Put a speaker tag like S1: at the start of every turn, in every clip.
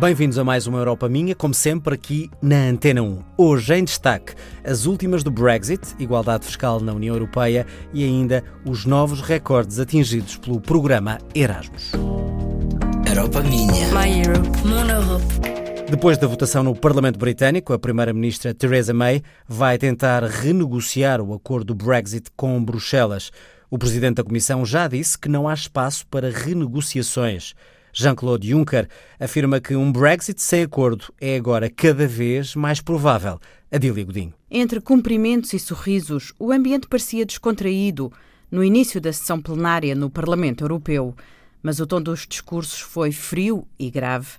S1: Bem-vindos a mais uma Europa Minha, como sempre aqui na Antena 1. Hoje em destaque as últimas do Brexit, igualdade fiscal na União Europeia e ainda os novos recordes atingidos pelo programa Erasmus.
S2: Europa Minha. My Europe. Mon
S1: Europe. Depois da votação no Parlamento Britânico, a Primeira-Ministra Theresa May vai tentar renegociar o acordo do Brexit com Bruxelas. O Presidente da Comissão já disse que não há espaço para renegociações. Jean-Claude Juncker afirma que um Brexit sem acordo é agora cada vez mais provável. Adília Godinho.
S3: Entre cumprimentos e sorrisos, o ambiente parecia descontraído no início da sessão plenária no Parlamento Europeu. Mas o tom dos discursos foi frio e grave.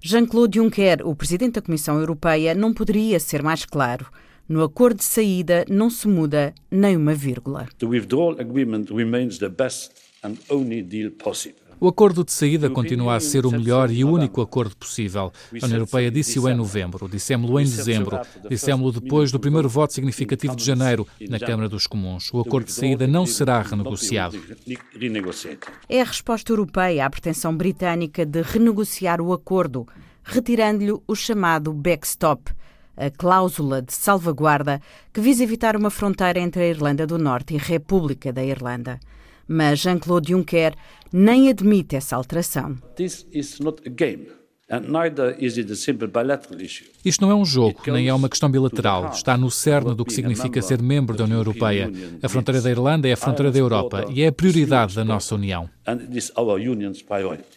S3: Jean-Claude Juncker, o presidente da Comissão Europeia, não poderia ser mais claro. No acordo de saída não se muda nem uma vírgula.
S4: The withdrawal agreement remains the best and only deal possible.
S5: O acordo de saída continua a ser o melhor e o único acordo possível. A União Europeia disse-o em novembro, dissemos-lo em dezembro, dissemos-lo depois do primeiro voto significativo de janeiro na Câmara dos Comuns. O acordo de saída não será renegociado.
S3: É a resposta europeia à pretensão britânica de renegociar o acordo, retirando-lhe o chamado backstop a cláusula de salvaguarda que visa evitar uma fronteira entre a Irlanda do Norte e a República da Irlanda. Mas Jean-Claude Juncker nem admite essa alteração.
S5: Isto não é um jogo, nem é uma questão bilateral. Está no cerne do que significa ser membro da União Europeia. A fronteira da Irlanda é a fronteira da Europa e é a prioridade da nossa União.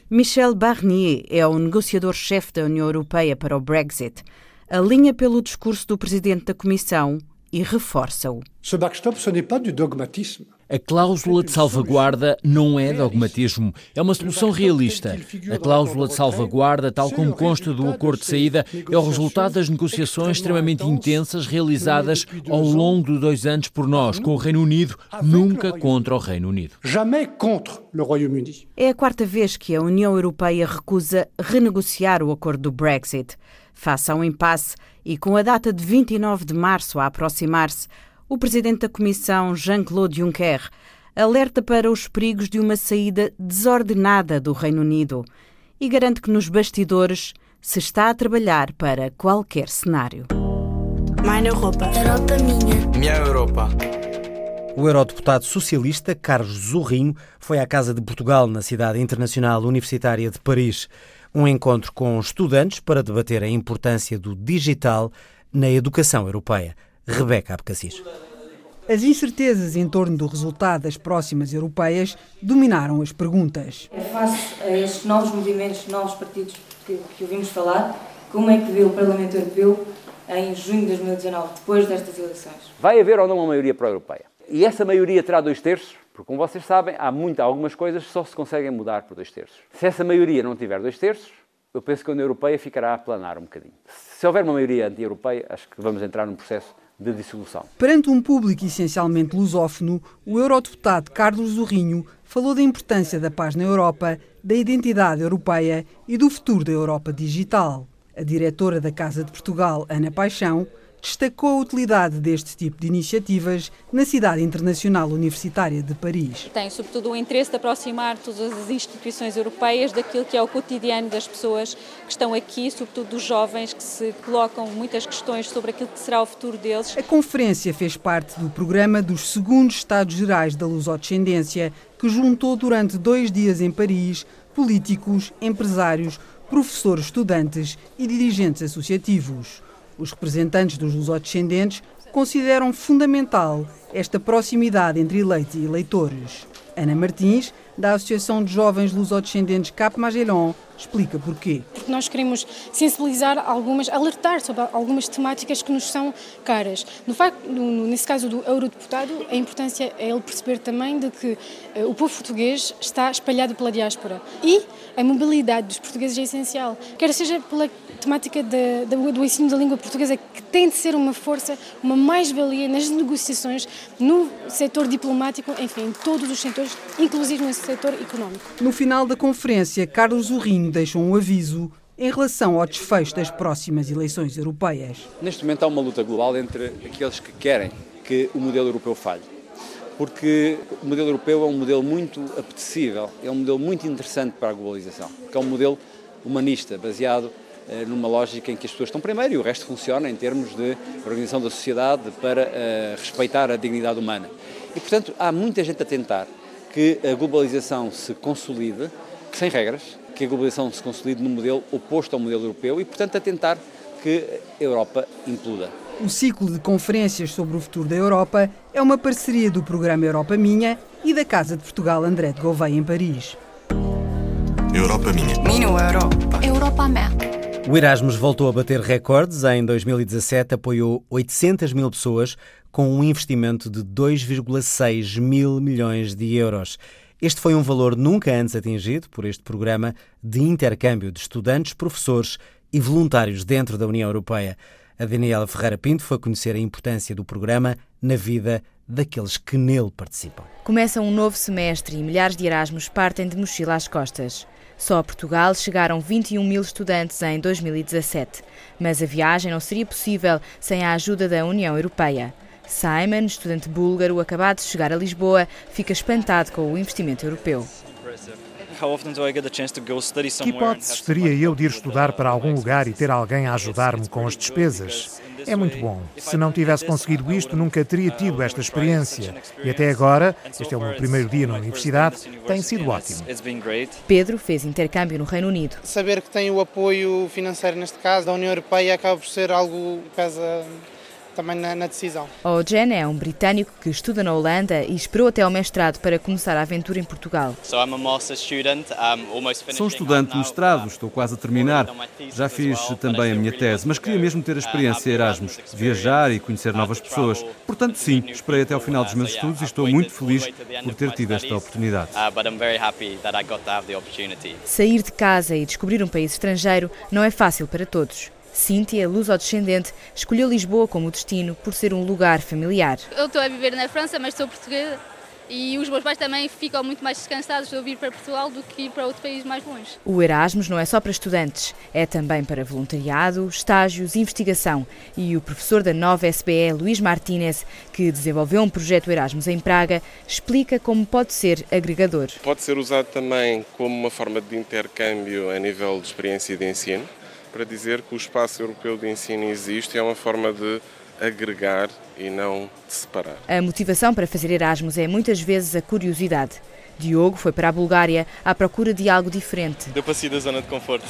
S3: Michel Barnier é o negociador-chefe da União Europeia para o Brexit. Alinha pelo discurso do presidente da Comissão e reforça-o.
S6: Ce backstop, ce n'est pas du dogmatisme.
S7: A cláusula de salvaguarda não é dogmatismo, é uma solução realista. A cláusula de salvaguarda, tal como consta do acordo de saída, é o resultado das negociações extremamente intensas realizadas ao longo de dois anos por nós, com o Reino Unido, nunca contra o Reino Unido.
S6: Jamais contra o Royaume-Uni.
S3: É a quarta vez que a União Europeia recusa renegociar o acordo do Brexit. Face ao impasse e com a data de 29 de março a aproximar-se, o presidente da Comissão, Jean-Claude Juncker, alerta para os perigos de uma saída desordenada do Reino Unido e garante que nos bastidores se está a trabalhar para qualquer cenário.
S2: Minha Europa. Europa minha.
S8: Minha Europa.
S1: O eurodeputado socialista Carlos Zorrinho foi à Casa de Portugal, na cidade internacional universitária de Paris. Um encontro com estudantes para debater a importância do digital na educação europeia. Rebeca Abcacis.
S9: As incertezas em torno do resultado das próximas europeias dominaram as perguntas.
S10: É face a estes novos movimentos, novos partidos que, que ouvimos falar, como é que vê o Parlamento Europeu em junho de 2019, depois destas eleições?
S11: Vai haver ou não uma maioria pró-europeia? E essa maioria terá dois terços? Porque, como vocês sabem, há muita, algumas coisas que só se conseguem mudar por dois terços. Se essa maioria não tiver dois terços, eu penso que a União Europeia ficará a planar um bocadinho. Se houver uma maioria anti-europeia, acho que vamos entrar num processo de dissolução.
S9: Perante um público essencialmente lusófono, o eurodeputado Carlos Zorrinho falou da importância da paz na Europa, da identidade europeia e do futuro da Europa digital. A diretora da Casa de Portugal, Ana Paixão, destacou a utilidade deste tipo de iniciativas na cidade internacional universitária de Paris.
S12: Tem, sobretudo, o interesse de aproximar todas as instituições europeias daquilo que é o cotidiano das pessoas que estão aqui, sobretudo dos jovens que se colocam muitas questões sobre aquilo que será o futuro deles.
S9: A conferência fez parte do programa dos segundos Estados Gerais da Lusodescendência, que juntou durante dois dias em Paris políticos, empresários, professores, estudantes e dirigentes associativos. Os representantes dos lusodescendentes consideram fundamental esta proximidade entre eleitos e eleitores. Ana Martins, da Associação de Jovens Lusodescendentes Cap Magellan, explica porquê.
S13: Porque nós queremos sensibilizar algumas, alertar sobre algumas temáticas que nos são caras. No facto, no, nesse caso do eurodeputado, a importância é ele perceber também de que uh, o povo português está espalhado pela diáspora e a mobilidade dos portugueses é essencial, quer seja pela temática de, de, do ensino da língua portuguesa, que tem de ser uma força, uma mais-valia nas negociações, no setor diplomático, enfim, em todos os setores, inclusive nesse setor económico.
S9: No final da conferência, Carlos Urrinho deixou um aviso em relação ao desfecho das próximas eleições europeias.
S11: Neste momento há uma luta global entre aqueles que querem que o modelo europeu falhe. Porque o modelo europeu é um modelo muito apetecível, é um modelo muito interessante para a globalização, porque é um modelo humanista, baseado eh, numa lógica em que as pessoas estão primeiro e o resto funciona em termos de organização da sociedade para uh, respeitar a dignidade humana. E, portanto, há muita gente a tentar que a globalização se consolide, sem regras, que a globalização se consolide num modelo oposto ao modelo europeu e, portanto, a tentar que a Europa imploda.
S9: O ciclo de conferências sobre o futuro da Europa é uma parceria do programa Europa Minha e da Casa de Portugal André de Gouveia em Paris.
S2: Europa Minha. Minha Europa. Europa
S1: Minha. O Erasmus voltou a bater recordes. Em 2017 apoiou 800 mil pessoas com um investimento de 2,6 mil milhões de euros. Este foi um valor nunca antes atingido por este programa de intercâmbio de estudantes, professores e voluntários dentro da União Europeia. A Daniela Ferreira Pinto foi conhecer a importância do programa na vida daqueles que nele participam.
S8: Começa um novo semestre e milhares de Erasmus partem de mochila às costas. Só a Portugal chegaram 21 mil estudantes em 2017, mas a viagem não seria possível sem a ajuda da União Europeia. Simon, estudante búlgaro acabado de chegar a Lisboa, fica espantado com o investimento europeu.
S14: Que hipótese teria eu de ir estudar para algum lugar e ter alguém a ajudar-me com as despesas? É muito bom. Se não tivesse conseguido isto, nunca teria tido esta experiência. E até agora, este é o meu primeiro dia na universidade, tem sido ótimo.
S8: Pedro fez intercâmbio no Reino Unido.
S15: Saber que tem o apoio financeiro, neste caso, da União Europeia, acaba por ser algo que pesa também na, na decisão.
S8: O Jen é um britânico que estuda na Holanda e esperou até ao mestrado para começar a aventura em Portugal.
S16: Sou estudante de mestrado, estou quase a terminar. Já fiz também a minha tese, mas queria mesmo ter a experiência Erasmus, viajar e conhecer novas pessoas. Portanto, sim, esperei até ao final dos meus estudos e estou muito feliz por ter tido esta oportunidade.
S8: Sair de casa e descobrir um país estrangeiro não é fácil para todos. Cíntia, luso-descendente, escolheu Lisboa como destino por ser um lugar familiar.
S17: Eu estou a viver na França, mas sou portuguesa e os meus pais também ficam muito mais descansados de eu vir para Portugal do que ir para outro país mais longe.
S8: O Erasmus não é só para estudantes, é também para voluntariado, estágios, investigação. E o professor da nova SBE, Luís Martínez, que desenvolveu um projeto Erasmus em Praga, explica como pode ser agregador.
S18: Pode ser usado também como uma forma de intercâmbio a nível de experiência de ensino para dizer que o espaço europeu de ensino existe e é uma forma de agregar e não de separar.
S8: A motivação para fazer Erasmus é muitas vezes a curiosidade. Diogo foi para a Bulgária à procura de algo diferente.
S19: Deu para sair da zona de conforto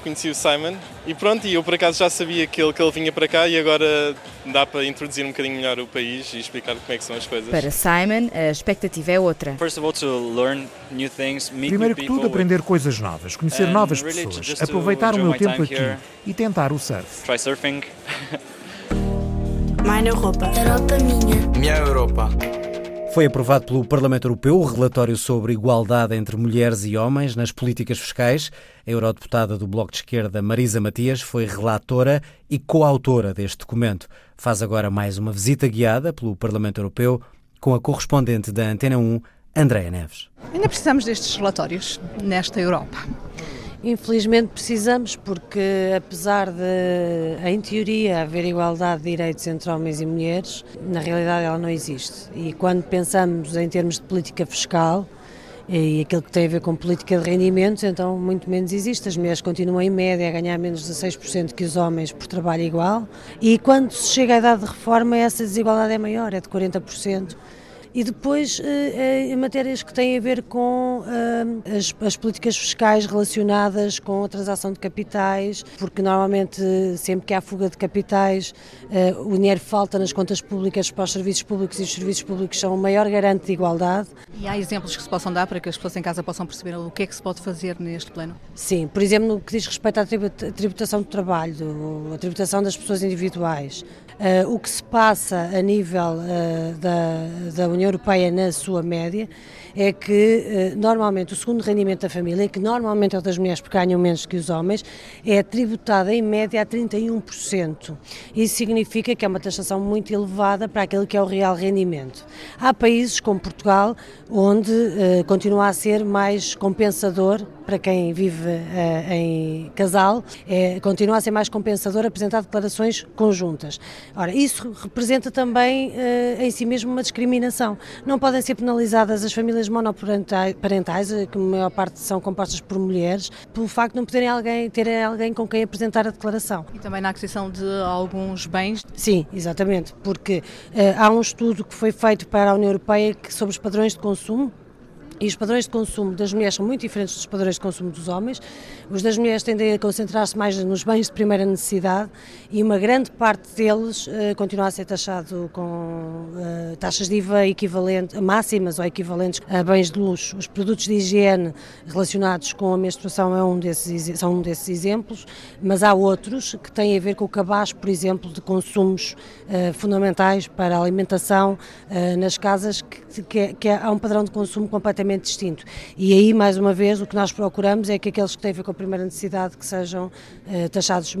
S19: conheci o Simon e pronto, e eu por acaso já sabia que ele, que ele vinha para cá e agora dá para introduzir um bocadinho melhor o país e explicar como é que são as coisas.
S8: Para Simon, a expectativa é outra.
S14: Primeiro que tudo, aprender coisas novas, conhecer novas pessoas, aproveitar o meu tempo aqui e tentar o surf.
S2: Try surfing. Minha Europa. Europa minha. Minha Europa.
S1: Foi aprovado pelo Parlamento Europeu o relatório sobre igualdade entre mulheres e homens nas políticas fiscais. A eurodeputada do Bloco de Esquerda, Marisa Matias, foi relatora e coautora deste documento. Faz agora mais uma visita guiada pelo Parlamento Europeu com a correspondente da Antena 1, Andréa Neves.
S20: Ainda precisamos destes relatórios nesta Europa.
S21: Infelizmente precisamos, porque apesar de, em teoria, haver igualdade de direitos entre homens e mulheres, na realidade ela não existe. E quando pensamos em termos de política fiscal, e aquilo que tem a ver com política de rendimentos, então muito menos existe. As mulheres continuam em média a ganhar menos de 6% que os homens por trabalho igual. E quando se chega à idade de reforma, essa desigualdade é maior, é de 40% e depois eh, eh, matérias que têm a ver com eh, as, as, políticas fiscais relacionadas com a transação de capitais, porque normalmente sempre que há fuga de capitais o dinheiro falta nas contas públicas para os serviços públicos e os serviços públicos são o maior garante de igualdade.
S20: E há exemplos que se possam dar para que as pessoas em casa possam perceber o que é que se pode fazer neste plano?
S21: Sim, por exemplo, no que diz respeito à tributação do trabalho, a tributação das pessoas individuais, o que se passa a nível uh, da, da União Europeia na sua média, é que eh, normalmente o segundo rendimento da família, que normalmente é o das mulheres porque ganham menos que os homens, é tributado em média a 31%. Isso significa que é uma taxação muito elevada para aquele que é o real rendimento. Há países como Portugal onde uh, continua a ser mais compensador para quem vive uh, em casal, é, continua a ser mais compensador apresentar declarações conjuntas. Ora, isso representa também uh, em si mesmo uma discriminação. Não podem ser penalizadas as famílias monoparentais, eh, que a maior parte são compostas por mulheres, pelo facto de não poderem alguém, terem alguém com quem apresentar a declaração.
S20: E também na aquisição de alguns bens?
S21: Sim, exatamente, porque uh, há um estudo que foi feito para a União Europeia que, sobre os padrões de consumo e os padrões de consumo das mulheres são muito diferentes dos padrões de consumo dos homens. Os das mulheres tendem a concentrar-se mais nos bens de primeira necessidade e uma grande parte deles uh, continua a ser taxado com uh, taxas de IVA equivalentes, máximas ou equivalentes a bens de luxo. Os produtos de higiene relacionados com a menstruação é um desses, são um desses exemplos, mas há outros que têm a ver com o cabaz, por exemplo, de consumos uh, fundamentais para a alimentação nas casas, que, que, que há um padrão de consumo completamente completamente distinto. E aí, mais uma vez, o que nós procuramos é que aqueles que têm a ver com a primeira necessidade que sejam eh, taxados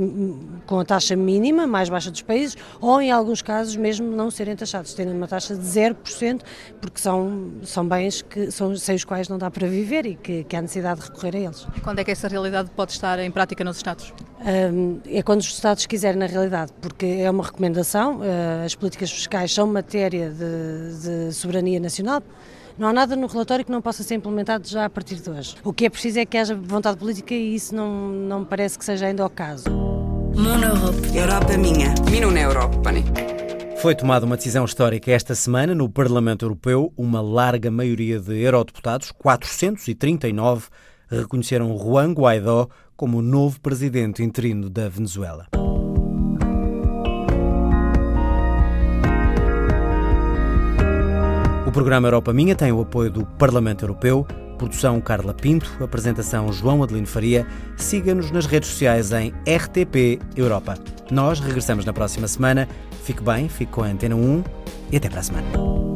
S21: com a taxa mínima, mais baixa dos países, ou em alguns casos mesmo não serem taxados, terem uma taxa de 0%, porque são, são bens que, são, sem os quais não dá para viver e que, que há necessidade de recorrer a eles.
S20: E quando é que essa realidade pode estar em prática nos Estados?
S21: Um, é quando os Estados quiserem, na realidade, porque é uma recomendação, uh, as políticas fiscais são matéria de, de soberania nacional, não há nada no relatório que não possa ser implementado já a partir de hoje. O que é preciso é que haja vontade política e isso não, não me parece que seja ainda o caso.
S2: Europa minha. Minun Europa.
S1: Foi tomada uma decisão histórica esta semana no Parlamento Europeu. Uma larga maioria de eurodeputados, 439, reconheceram Juan Guaidó como o novo presidente interino da Venezuela. O programa Europa Minha tem o apoio do Parlamento Europeu, produção Carla Pinto, apresentação João Adelino Faria. Siga-nos nas redes sociais em RTP Europa. Nós regressamos na próxima semana. Fique bem, fique com a Antena 1 e até para a semana.